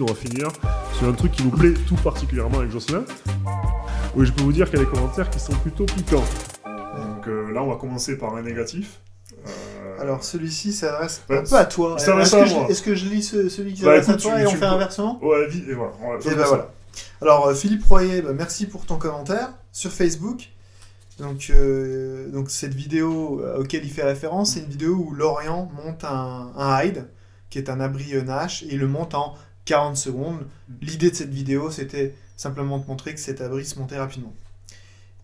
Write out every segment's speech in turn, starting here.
On va finir sur un truc qui nous plaît tout particulièrement avec Jocelyn. Oui, je peux vous dire qu'il y a des commentaires qui sont plutôt piquants. Donc euh, là, on va commencer par un négatif. Euh, Alors celui-ci s'adresse Ouais, un peu à toi. Est-ce que, est-ce que je lis ce- celui qui Bah, s'adresse à toi tu- et on tu fait peux- inversement Ouais, vite, et voilà. on va- Et faisons ben ça. voilà. Alors euh, Philippe Royer, bah, merci pour ton commentaire sur Facebook. Donc, euh, donc cette vidéo auquel il fait référence, c'est une vidéo où Lorient monte un, un hide, qui est un abri Nash, et il le monte en 40 secondes. L'idée de cette vidéo, c'était simplement de montrer que cet abri se montait rapidement.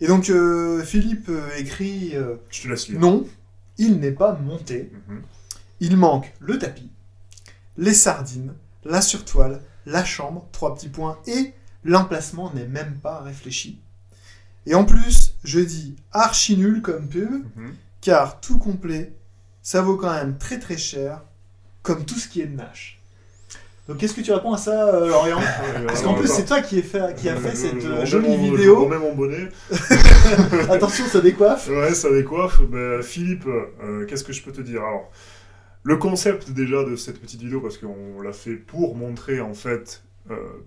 Et donc euh, Philippe euh, écrit euh, Je te laisse lire. non, il n'est pas monté. Mhm. Il manque le tapis, les sardines, la surtoile, la chambre, trois petits points, et l'emplacement n'est même pas réfléchi. Et en plus, je dis archi nul comme pub, Mhm. car tout complet, ça vaut quand même très très cher, comme tout ce qui est de Nash. Donc qu'est-ce que tu réponds à ça, euh, Lorient Parce qu'en plus, c'est toi qui, est fait, qui a fait cette euh, jolie mon- Je vidéo. remets mon bonnet. Attention, ça décoiffe. Ouais, ça décoiffe. Ben, Philippe, euh, qu'est-ce que je peux te dire? Alors, le concept déjà de cette petite vidéo, parce qu'on l'a fait pour montrer en fait.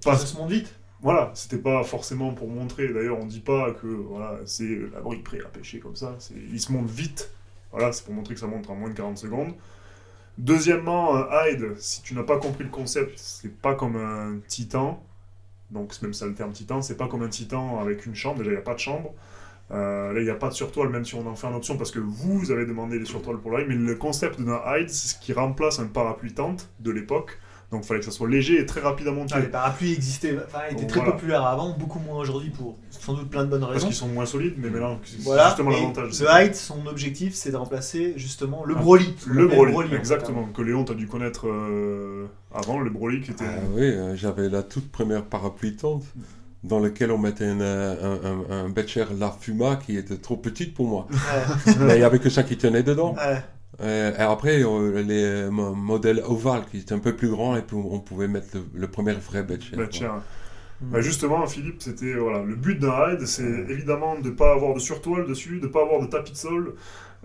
pas, Ça se monte vite. voilà, c'était pas forcément pour montrer. D'ailleurs, on dit pas que voilà, c'est l'abri prêt à pêcher comme ça. Il se monte vite. Voilà, c'est pour montrer que ça monte en moins de 40 secondes. Deuxièmement, un hide, si tu n'as pas compris le concept, c'est pas comme un titan. Donc, c'est même ça le terme titan, c'est pas comme un titan avec une chambre. Déjà, il n'y a pas de chambre. Euh, là, il n'y a pas de surtoile, même si on en fait en option, parce que vous avez demandé les surtoiles pour l'hide. Mais le concept d'un hide, c'est ce qui remplace un parapluie tente de l'époque. Donc, il fallait que ça soit léger et très rapide à monter. Ah, les parapluies existaient, enfin, étaient Donc, très voilà. populaires avant, beaucoup moins aujourd'hui pour sans doute plein de bonnes Parce raisons. qu'ils sont moins solides, mais maintenant, c'est Voilà. justement l'avantage. The c'est- Height, son objectif, c'est de remplacer justement le Ah, Broly. Le Broly, exactement. Que Léon, t'as dû connaître euh, avant, le Broly qui était. Ah oui, euh, j'avais la toute première parapluie tente dans laquelle on mettait une, euh, un, un, un Becher La Fuma qui était trop petite pour moi. Ouais, Mais il n'y avait que ça qui tenait dedans. ouais. Euh, et après, euh, les euh, mo- modèles ovales qui étaient un peu plus grands et puis on pouvait mettre le, le premier vrai tiens. Mm. Bah, justement, Philippe, c'était voilà, le but d'un ride, c'est évidemment de ne pas avoir de surtoile dessus, de ne pas avoir de tapis de sol,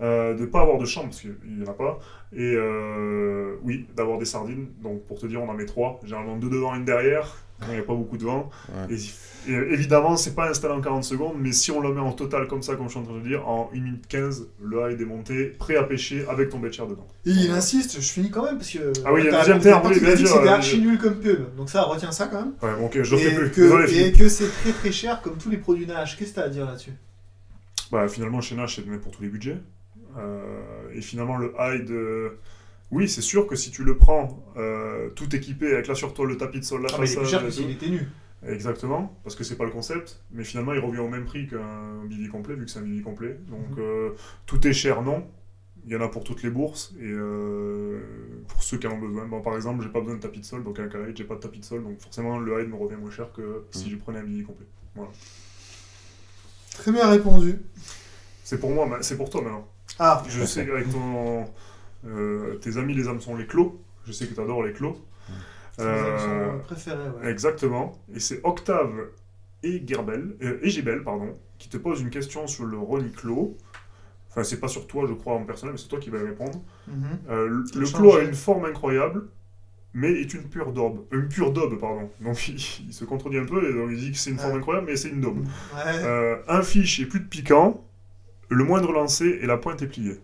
euh, de ne pas avoir de chambre, parce qu'il n'y en a pas, et euh, oui, d'avoir des sardines. Donc pour te dire, on en met trois, généralement deux devant, une derrière, quand il n'y a pas beaucoup de vent. Ouais. Et, et évidemment, c'est pas installé en 40 secondes, mais si on le met en total comme ça, comme je suis en train de dire, en 1 minute 15, le ride est monté, prêt à pêcher avec ton becher dedans. Et il insiste, je finis quand même parce que. Ah oui, il y a t'as un deuxième terme, oui, a bien sûr, C'était euh, archi nul comme pub. Donc ça, retiens ça quand même. Ouais, ok, je le fais plus. que, Désolé, et que c'est très très cher comme tous les produits Nash. Qu'est-ce que t'as à dire là-dessus? Bah, finalement, chez Nash, c'est donné pour tous les budgets. Euh, et finalement, le hide, euh, oui, c'est sûr que si tu le prends euh, tout équipé avec la surtoile, le tapis de sol, la Ah, mais il est façade, plus cher que et s'il tout. était nu. Exactement, parce que c'est pas le concept, mais finalement, il revient au même prix qu'un billet complet, vu que c'est un billet complet. Donc, Mhm. euh, tout est cher, non. Il y en a pour toutes les bourses et euh, pour ceux qui en ont besoin. Bon, par exemple, j'ai pas besoin de tapis de sol, donc avec un hide, j'ai pas de tapis de sol, donc forcément, le hide me revient moins cher que si Mhm. je prenais un billet complet. Très bien répondu. C'est pour moi, mais c'est pour toi maintenant. Ah, Je sais qu'avec ton, tes amis les âmes sont les clos. Je sais que tu adores les clos. c'est Euh, son préféré, ouais. exactement. Et c'est Octave et Gerbel, euh, et Gibel, pardon, qui te posent une question sur le Roniclo. Enfin, c'est pas sur toi, je crois, en personnel, mais c'est toi qui vas répondre. Mhm. Euh, le le clos a une forme incroyable, mais est une pure daube. Euh, Une pure daube, pardon. Donc il, il se contredit un peu, et donc il dit que c'est une forme incroyable, mais c'est une daube. Ouais. Euh, un fiche et plus de piquant, le moindre lancé et la pointe est pliée.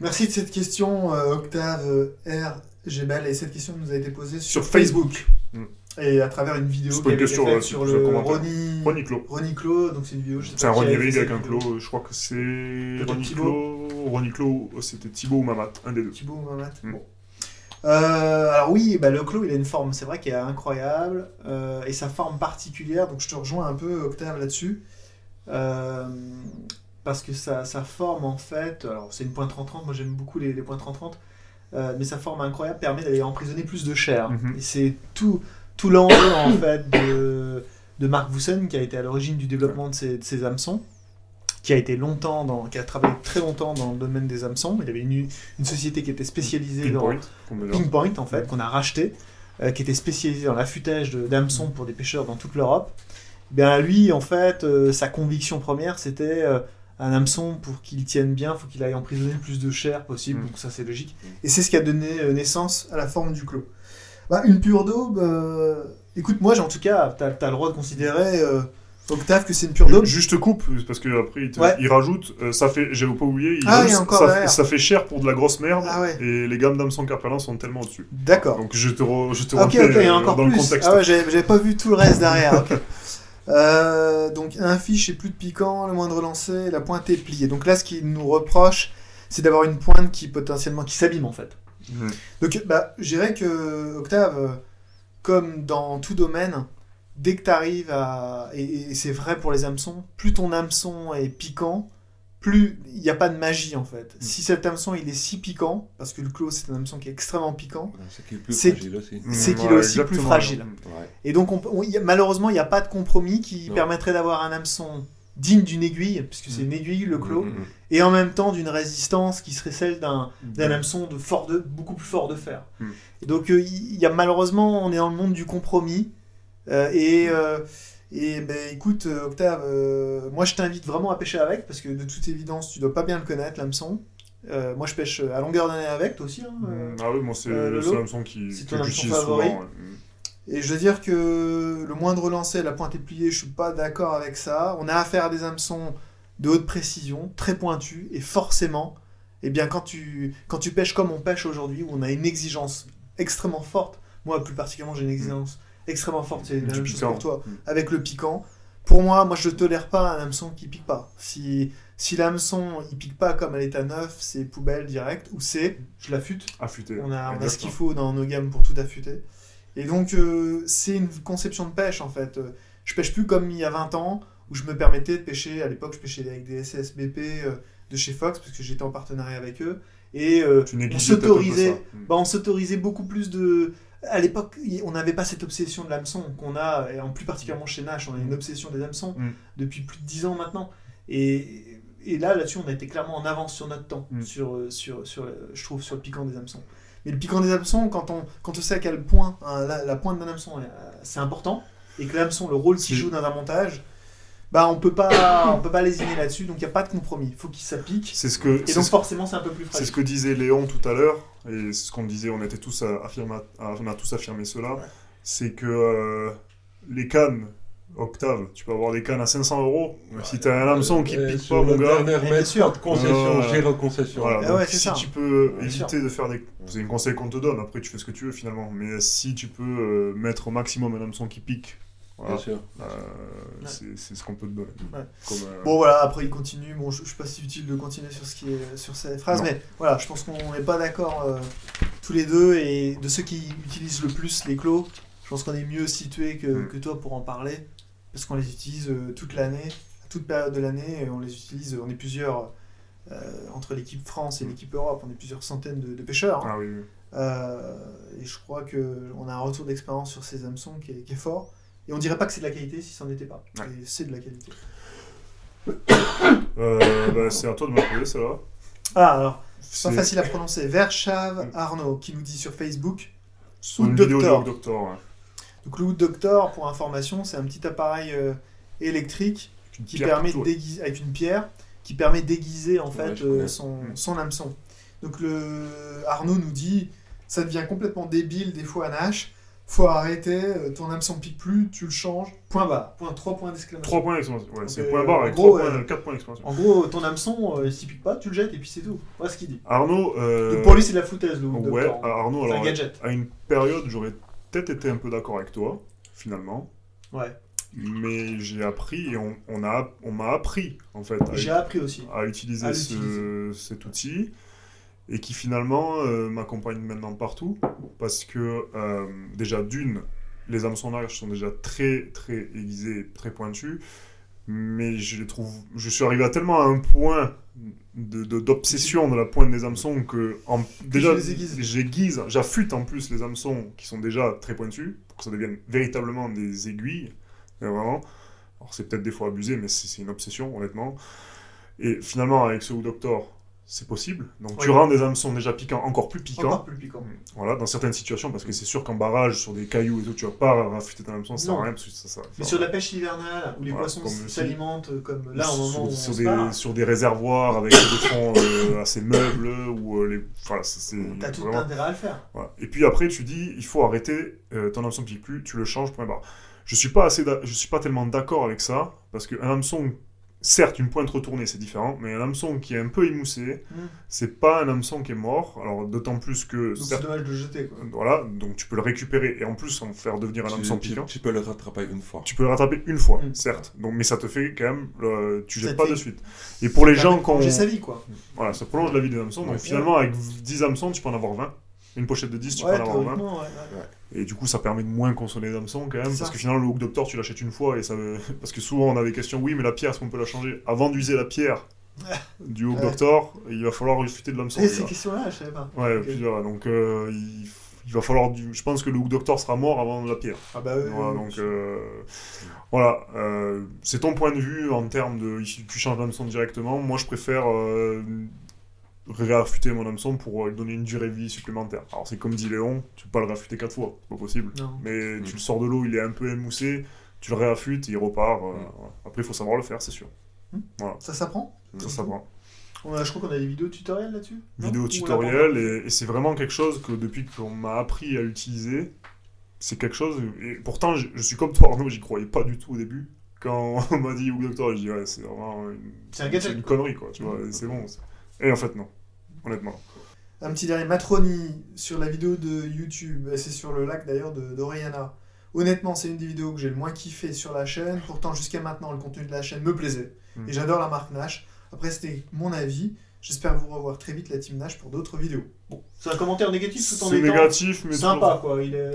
Merci de cette question, euh, Octave euh, R. Gebel. Et cette question nous a été posée sur, Sur Facebook. Facebook. Et à travers une vidéo qui une question, faite c'est sur le commentaire. Ronnie... Roniclo. Roniclo, donc c'est une vidéo, je sais C'est un Ronnie Rig avec un clos, je crois que c'est Peut-être Roniclo. Roniclo, c'était Thibaut ou Mamat, un des deux. Thibaut ou Mamat Mm. Bon. Euh, alors oui, bah, le clos, il a une forme, c'est vrai qu'elle est incroyable, euh, et sa forme particulière, donc je te rejoins un peu, Octave, là-dessus, Euh, parce que sa, sa forme, en fait, alors c'est une pointe 30-30, moi j'aime beaucoup les, les pointes 30-30, euh, mais sa forme incroyable permet d'aller emprisonner plus de chair. Mhm. Et c'est tout, tout l'enjeu, en fait, de, de Mark Vussen, qui a été à l'origine du développement de ces, de ces hameçons, qui a été longtemps dans, qui a travaillé très longtemps dans le domaine des hameçons. Il avait une, une société qui était spécialisée dans, Pinpoint, dit. Pinpoint en fait, qu'on a racheté, euh, qui était spécialisé dans l'affûtage de- d'hameçons pour des pêcheurs dans toute l'Europe. Eh Bien lui, en fait, euh, sa conviction première, c'était un hameçon pour qu'il tienne bien, faut qu'il aille emprisonner le plus de chair possible. Mm. Donc ça, c'est logique. Et c'est ce qui a donné euh, naissance à la forme du clos. Bah, une pure daube, euh, écoute, moi, j'ai- en tout cas, t'as as le droit de considérer, euh, Octave, que c'est une pure daube. Juste coupe, parce que après il, te- Ouais. il rajoute, euh, ça fait, j'avais pas oublié, il Ah, rajoute- ça, fait cher pour de la grosse merde, Ah ouais. et les gammes d'hameçons Carpelin sont tellement au-dessus. D'accord. Donc je te, re- je te Ok, refais ok, il y a euh, encore dans le contexte. Ah ouais, j'avais j'avais pas vu tout le reste derrière. ok. Euh, donc un fiche et plus de piquant, le moindre lancé, la pointe est pliée. Donc là, ce qu'il nous reproche, c'est d'avoir une pointe qui potentiellement qui s'abîme en fait. Mhm. Donc bah, je dirais que Octave, comme dans tout domaine, dès que tu arrives à et, et c'est vrai pour les hameçons, plus ton hameçon est piquant, plus il n'y a pas de magie en fait. Si cet hameçon il est si piquant, parce que le clos c'est un hameçon qui est extrêmement piquant, C'est qui est plus C'est- fragile aussi. C'est qu'il est aussi plus fragile. Ouais. Et donc, on, on- y a- malheureusement, il n'y a pas de compromis qui Non. permettrait d'avoir un hameçon digne d'une aiguille, puisque c'est une aiguille le clos, mhm. et en même temps d'une résistance qui serait celle d'un d'un hameçon de fort de, beaucoup plus fort de fer. Et donc, euh, il y a malheureusement, on est dans le monde du compromis. Euh, et, euh, et ben, écoute, euh, Octave, euh, moi je t'invite vraiment à pêcher avec, parce que de toute évidence, tu dois pas bien le connaître, l'hameçon. Euh, moi je pêche à longueur d'année avec, toi aussi. hein. Mhm. Ah oui, moi c'est euh, le Lolo seul hameçon qui, C'est ton hameçon favori souvent. ouais. Mhm. Et je veux dire que le moindre lancer, la pointe est pliée, je suis pas d'accord avec ça. On a affaire à des hameçons de haute précision, très pointus, et forcément, eh bien, quand tu, quand tu pêches comme on pêche aujourd'hui, où on a une exigence extrêmement forte, moi plus particulièrement j'ai une exigence extrêmement forte, c'est la même chose pour toi, Mhm. avec le piquant. Pour moi, moi je tolère pas un hameçon qui pique pas. Si, si l'hameçon il pique pas comme à l'état neuf, c'est poubelle direct, ou c'est je l'affûte. Affûté. On a, on a ce qu'il faut dans nos gammes pour tout affûter. Et donc, euh, c'est une conception de pêche en fait. Je pêche plus comme il y a 20 ans, où je me permettais de pêcher. À l'époque, je pêchais avec des SSBP euh, de chez Fox, parce que j'étais en partenariat avec eux. Et euh, on s'autorisait. Mhm. bah, on s'autorisait beaucoup plus de. À l'époque, on n'avait pas cette obsession de l'hameçon qu'on a, et en plus particulièrement chez Nash, on a une obsession des hameçons Mm. depuis plus de 10 ans maintenant. Et, et là, là-dessus, on a été clairement en avance sur notre temps, Mm. sur, euh, sur, sur, euh, je trouve, sur le piquant des hameçons. Mais le piquant des hameçons, quand on, quand on sait à quel point hein, la, la pointe d'un hameçon, euh, c'est important, et que l'hameçon, le rôle qu'il joue dans un montage, bah, on peut pas, on peut pas lésiner là-dessus, donc il n'y a pas de compromis. Il faut qu'il s'applique. C'est ce que. Et c'est donc ce- forcément, c'est un peu plus C'est ce que disait Léon tout à l'heure, et c'est ce qu'on disait, on était tous à affirmer, à- on a tous affirmé cela, Ouais. c'est que euh, les cannes, Octave, tu peux avoir des cannes à 500 euros, si t'as un hameçon qui Euh, pique pas, mon gars, bien sûr. de concession, Voilà. zéro concession. voilà, Ah donc ouais, si ça. tu peux Bien éviter de faire des... C'est un conseil qu'on te donne, après tu fais ce que tu veux finalement, mais si tu peux euh, mettre au maximum un hameçon qui pique, voilà, Bien sûr. euh, c'est c'est ce qu'on peut te donner. Ouais. Comme, euh, Bon voilà, après il continue. Bon, je, je suis pas si utile de continuer sur ce qui est sur cette phrase, Non. mais voilà, je pense qu'on n'est pas d'accord euh, tous les deux et de ceux qui utilisent le plus les clos, je pense qu'on est mieux situé que, Mm. que toi pour en parler parce qu'on les utilise toute l'année, à toute période de l'année, et on les utilise. On est plusieurs euh, entre l'équipe France et Mm. l'équipe Europe, on est plusieurs centaines de, de pêcheurs. hein. Ah oui, oui. Euh, et je crois que on a un retour d'expérience sur ces hameçons qui est, qui est fort. Et on dirait pas que c'est de la qualité si c'en était pas. Ouais. Et c'est de la qualité. Euh, bah, c'est à toi de m'appeler, ça va? Ah alors. C'est pas facile à prononcer. Verchave Arnaud qui nous dit sur Facebook. une vidéo Doctor. Doctor, ouais. Donc le Wood Doctor, pour information, c'est un petit appareil euh, électrique qui permet de déguiser avec une pierre qui permet d'aiguiser en Ouais, fait je euh, son, Mm. son hameçon. Donc le Arnaud nous dit ça devient complètement débile des fois à Nash. Faut arrêter, euh, ton hameçon pique plus, tu le changes. Point barre. Point 3 points d'exclamation. 3 points d'exclamation. Ouais, c'est euh, point barre avec gros, 3 points, euh, 4 points d'exclamation. En gros, ton hameçon, euh, s'il pique pas, tu le jettes et puis c'est tout. Voilà ce qu'il dit. Arnaud, euh, Donc pour lui, c'est de la foutaise, le ouais, Doctor. Arnaud, C'est un gadget. à une période, j'aurais peut-être été un peu d'accord avec toi, finalement. Ouais. Mais j'ai appris et on, on a, on m'a appris, en fait, J'ai appris aussi. à utiliser à ce- l'utiliser. cet outil et qui finalement euh, m'accompagne maintenant partout parce que euh, déjà d'une les hameçons larges sont déjà très très aiguisés très pointus mais je les trouve je suis arrivé à tellement à un point de de- d'obsession de, la pointe des hameçons que en, déjà j'aiguise j'affûte en plus les hameçons qui sont déjà très pointus pour que ça devienne véritablement des aiguilles mais vraiment. Alors c'est peut-être des fois abusé mais c'est une obsession honnêtement. Et finalement avec ce Who Doctor c'est possible. Donc Oui. tu rends des hameçons déjà piquants encore plus piquants. Encore plus piquant. Voilà, dans certaines situations, parce que c'est sûr qu'en barrage, sur des cailloux et tout, tu vas pas raffûter ton hameçon, ça sert à rien, parce que ça, ça Mais sur la pêche hivernale, où les Voilà, poissons s'alimentent euh, comme là au sur, moment où on sur des, sur des réservoirs avec des fonds euh, assez meubles, ou euh, les... Voilà, ça, c'est t'as tout vraiment- intérêt à le faire. Voilà. Et puis après, tu dis, il faut arrêter, euh, ton hameçon pique plus, tu le changes, point barre. Je suis pas assez, je suis pas tellement d'accord avec ça, parce qu'un hameçon, certes, une pointe retournée, c'est différent, mais un hameçon qui est un peu émoussé, Mm. c'est pas un hameçon qui est mort. Alors d'autant plus que, Donc c'est certes, dommage de le jeter. Quoi. voilà, donc tu peux le récupérer et en plus en faire devenir un Tu, hameçon tu- piquant. tu peux le rattraper une fois. Tu peux le rattraper une fois, Mm. certes. Donc, mais ça te fait quand même, le- tu Ça jettes te pas fait- de suite. Et pour les gens qui ont, sa vie quoi. voilà, ça prolonge la vie des hameçons. Donc Ouais. finalement, avec 10 hameçons, tu peux en avoir 20. Une pochette de 10, tu peux en avoir 20. théoriquement, ouais. Et du coup, ça permet de moins consommer d'hameçons quand même. Parce que finalement, le hook doctor, tu l'achètes une fois. et ça veut- Parce que souvent, on a des questions. Oui, mais la pierre, est-ce qu'on peut la changer? Avant d'user la pierre du hook doctor, il va falloir refuter de l'hameçon. Et ces questions-là, je savais pas. Ouais, Ok. plusieurs. Donc, euh, il... il va falloir. Du... Je pense que le hook doctor sera mort avant la pierre. Ah bah oui, Voilà, donc euh, voilà, euh, c'est ton point de vue en termes de tu changes l'hameçon directement. Moi, je préfère euh, réaffûter mon hameçon pour lui donner une durée de vie supplémentaire. Alors, c'est comme dit Léon, tu peux pas le réaffûter quatre fois, c'est pas possible. Non. Mais Mm. tu le sors de l'eau, il est un peu émoussé, tu le réaffûtes, il repart. euh, Mm. Après, il faut savoir le faire, c'est sûr. Ça s'apprend? Ça, a- Je crois qu'on a des vidéos tutoriels là-dessus? non? Vidéo Ou on l'a tutoriel, pas et, et c'est vraiment quelque chose que depuis qu'on m'a appris à utiliser, c'est quelque chose. Et pourtant, je, je suis comme toi, Arnaud, j'y croyais pas du tout au début. Quand on m'a dit Hook Doctor, j'ai dit ouais, c'est vraiment une, C'est un gadget, c'est une quoi. connerie, quoi, tu vois, et c'est bon. c'est- Et en fait, non, honnêtement. Un petit dernier, Matroni, sur la vidéo de YouTube, et c'est sur le lac d'ailleurs de- d'Oriana. Honnêtement, c'est une des vidéos que j'ai le moins kiffé sur la chaîne. Pourtant, jusqu'à maintenant, le contenu de la chaîne me plaisait. Mm. Et j'adore la marque Nash. Après, c'était mon avis. J'espère vous revoir très vite, la team Nash, pour d'autres vidéos. Bon, c'est un commentaire négatif tout en C'est étant négatif, mais sympa, toujours- quoi. Il, est...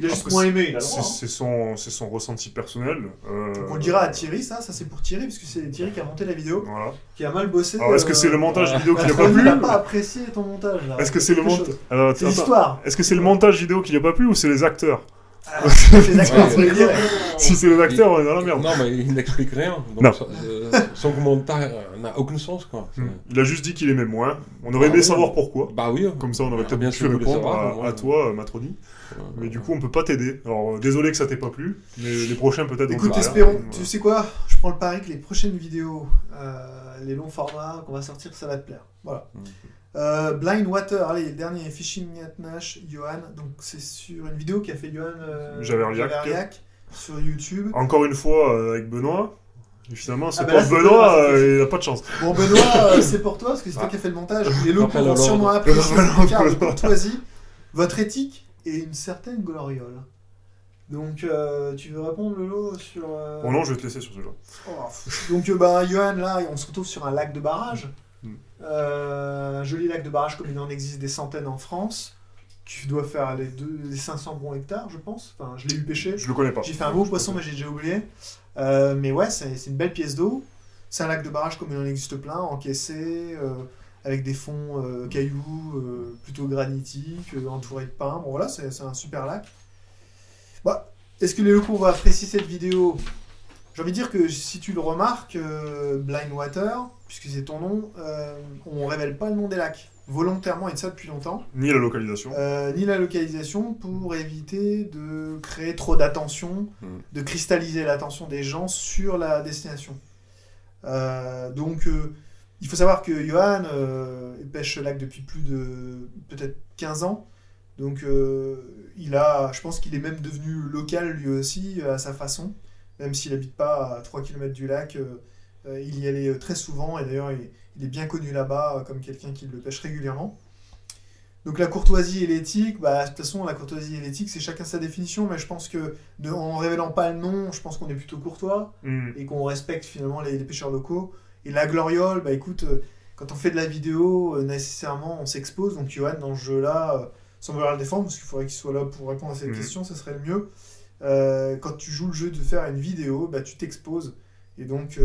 il a juste Après, moins aimé, il C'est hein. son, c'est son ressenti personnel. euh, Donc on le dira à Thierry, ça, ça c'est pour Thierry, parce que c'est Thierry qui a monté la vidéo, Voilà. qui a mal bossé. Alors, est-ce que euh, c'est le montage vidéo qui n'a pas plu n'a pas apprécié ton montage. là. Est-ce que c'est le montage C'est l'histoire. Est-ce que c'est le montage vidéo qui n'a pas plu ou c'est les acteurs Ah, Ouais. Si c'est les acteurs, on est dans la merde. Non, mais il n'explique rien. Donc Non. ça- euh, son commentaire n'a aucun sens, quoi. Hmm. Il a juste dit qu'il aimait moins. On aurait Ah aimé oui. savoir pourquoi. Bah oui. Comme ça, on aurait Ah, peut-être bien pu répondre savoir, à, ouais. à toi, euh, Matroni. Mais du coup, on peut pas t'aider. Alors, euh, désolé que ça t'ait pas plu, mais les prochains peut-être. Écoute, espérons. Voilà. Tu sais quoi? Je prends le pari que les prochaines vidéos, euh, les longs formats qu'on va sortir, ça va te plaire. Voilà. Euh, Blind Water, allez, le dernier Fishing at Nash, Johan. Donc c'est sur une vidéo qu'a fait Johan euh, Javerliac. Javerliac sur YouTube. Encore une fois, euh, avec Benoît. Et finalement, c'est Ah bah là, c'est Benoît, euh, il a pas de chance. Bon Benoît, euh, c'est pour toi parce que c'est toi qui as fait le montage. Rappel vont alors. sûrement ce alors. courtoisie, votre éthique et une certaine gloriole. Donc euh, tu veux répondre Lolo sur. Bon, non, je vais te laisser sur celui-là. Oh, Donc, bah, Johan, là, on se retrouve sur un lac de barrage. Mm. Un joli lac de barrage, comme il en existe des centaines en France. Tu dois faire les, deux, les 500 bons hectares, je pense. Enfin, je l'ai eu pêché. Je le connais pas. J'ai fait un beau poisson, mais j'ai déjà oublié. Euh, mais ouais, c'est une belle pièce d'eau. C'est un lac de barrage comme il en existe plein, encaissé, euh, avec des fonds euh, cailloux plutôt granitiques, entourés de pins. Bon, voilà, c'est un super lac. Bah, Est-ce que les locaux vont apprécier cette vidéo? J'ai envie de dire que si tu le remarques, Blind Water, puisque c'est ton nom, on révèle pas le nom des lacs volontairement et de ça depuis longtemps. Ni la localisation. Euh, ni la localisation pour éviter de créer trop d'attention, Mm. de cristalliser l'attention des gens sur la destination. Euh, donc, euh, il faut savoir que Johan pêche ce lac depuis plus de peut-être 15 ans. Donc, il a, je pense qu'il est même devenu local lui aussi à sa façon, même s'il n'habite pas à 3 km du lac. il y allait très souvent et d'ailleurs, il, il est bien connu là-bas euh, comme quelqu'un qui le pêche régulièrement. Donc la courtoisie et l'éthique, bah, de toute façon la courtoisie et l'éthique c'est chacun sa définition, mais je pense que de- en révélant pas le nom, je pense qu'on est plutôt courtois Hmm. et qu'on respecte finalement les, les pêcheurs locaux. Et la gloriole, bah écoute, euh, quand on fait de la vidéo, euh, nécessairement on s'expose, donc Johan dans ce jeu-là, euh, sans vouloir le défendre, parce qu'il faudrait qu'il soit là pour répondre à cette Mhm. question, ça serait le mieux. Euh, quand tu joues le jeu de faire une vidéo, bah tu t'exposes. Et donc,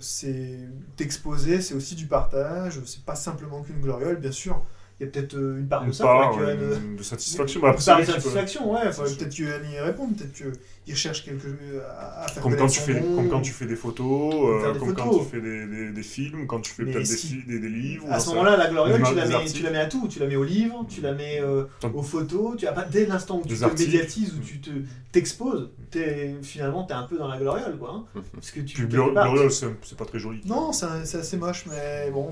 c'est t'exposer, c'est aussi du partage, c'est pas simplement qu'une gloriole, bien sûr. Il y a peut-être euh, une part de Une ça. part faudrait que euh, de satisfaction. une Bah, après, de qu'il satisfaction, ouais. Peut-être que Johan y répond, peut-être qu'il recherche quelque à, à faire Comme quand, tu fais, nom. comme quand tu fais des photos, euh, des comme quand tu fais des, des, des films, quand tu fais peut-être des, si- livres. À ce moment-là, la gloriole, tu la, mets, tu la mets à tout. Tu la mets au livre, tu la mets euh, aux photos. Tu as pas dès l'instant où tu Des te articles. médiatises, où tu te t'exposes, t'es- finalement, tu es un peu dans la gloriole, quoi. hein. Parce que tu Puis Gloriole, c'est pas très joli. Non, c'est assez moche, mais bon.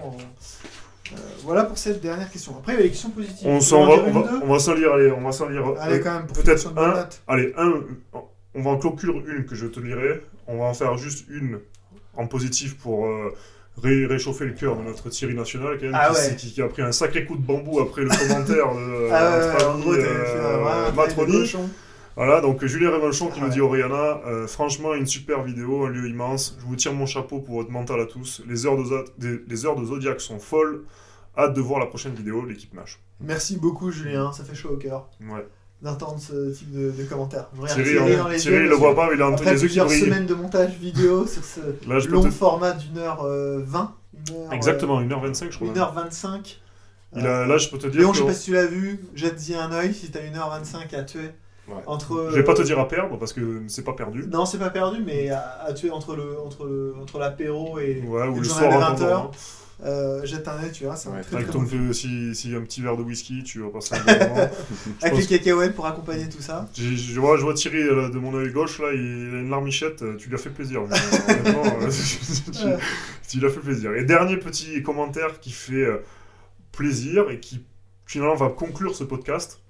Euh, euh, voilà pour cette dernière question. Après, il y a les questions positives. On s'en va, on va, deux on va s'en lire, allez, on va s'en lire. Allez, euh, quand même, peut-être un. Allez, un, on va en conclure une que je te lirai. On va en faire juste une en positif pour euh, ré- réchauffer le cœur de notre Thierry National, quand même, Ah qui, ouais. s'est- qui- qui a pris un sacré coup de bambou après le commentaire de Ah ouais, euh. Voilà, donc Julien Révenchon qui nous dit. Oriana, euh, franchement une super vidéo, un lieu immense. Je vous tire mon chapeau pour votre mental à tous. Les heures de, les heures de Zodiac sont folles. Hâte de voir la prochaine vidéo, l'équipe Nash. Merci beaucoup, Julien. Ça fait chaud au cœur Ouais. d'entendre ce type de, de commentaires. Thierry, Thierry on- dans les Thierry, yeux, il le voit pas, mais il a entre les yeux qui plusieurs brillent. semaines de montage vidéo sur ce Là, long te- format d'une heure euh, vingt, une heure, Exactement, 1h25, je crois. 1h25. Il a, là, je peux te dire Léon, que je sais pas si tu l'as vu, jette-y un oeil si t'as 1h25 à tuer. Ouais. Entre, je vais pas te euh, dire à perdre parce que c'est pas perdu. Non, c'est pas perdu, mais à, à tuer entre le entre le- entre l'apéro et, Ouais, et ou le soir des à 20 ton heures. moment. euh, jette un oeil, tu vois, c'est un Ouais, très Avec très ton bon si, si un petit verre de whisky, tu vas passer un bon moment. Avec les cacahuètes pour accompagner tout ça. Je vois, je vois Thierry là, de mon œil gauche, là, il a une larmichette, euh, tu lui as fait plaisir. Honnêtement, euh, tu, tu lui as fait plaisir. Et dernier petit commentaire qui fait euh, plaisir et qui finalement va conclure ce podcast,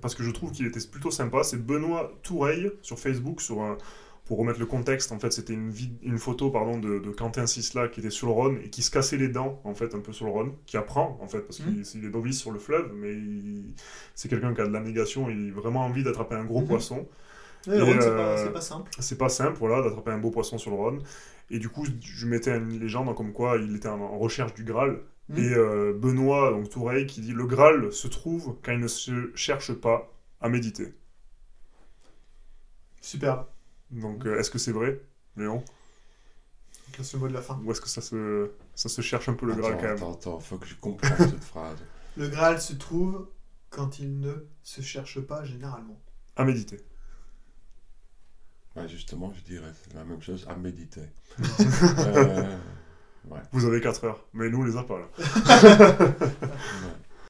Parce que je trouve qu'il était plutôt sympa, c'est Benoît Toureille sur Facebook, sur un- pour remettre le contexte, en fait, c'était une, photo pardon, de, de Quentin Sisla qui était sur le Rhône et qui se cassait les dents, en fait, un peu sur le Rhône, qui apprend, en fait, parce qu'il il est novice sur le fleuve, mais c'est quelqu'un qui a de la négation, il a vraiment envie d'attraper un gros Mhm. poisson. Le c'est euh, pas, c'est pas simple. C'est pas simple, voilà, d'attraper un beau poisson sur le Rhône. Et du coup, je mettais une légende comme quoi il était en, en recherche du Graal. Mhm. Et euh, Benoît, donc Toureille, qui dit Le Graal se trouve quand il ne se cherche pas à méditer. Superbe. Donc, euh, est-ce que c'est vrai, Léon? C'est le mot de la fin. Ou est-ce que ça se, ça se cherche un peu le Graal attends, quand même? attends, attends, faut que je comprenne cette phrase. Le Graal se trouve quand il ne se cherche pas généralement. À méditer. Ouais, justement, je dirais c'est la même chose à méditer. Euh, vous avez 4 heures, mais nous, on les a pas là.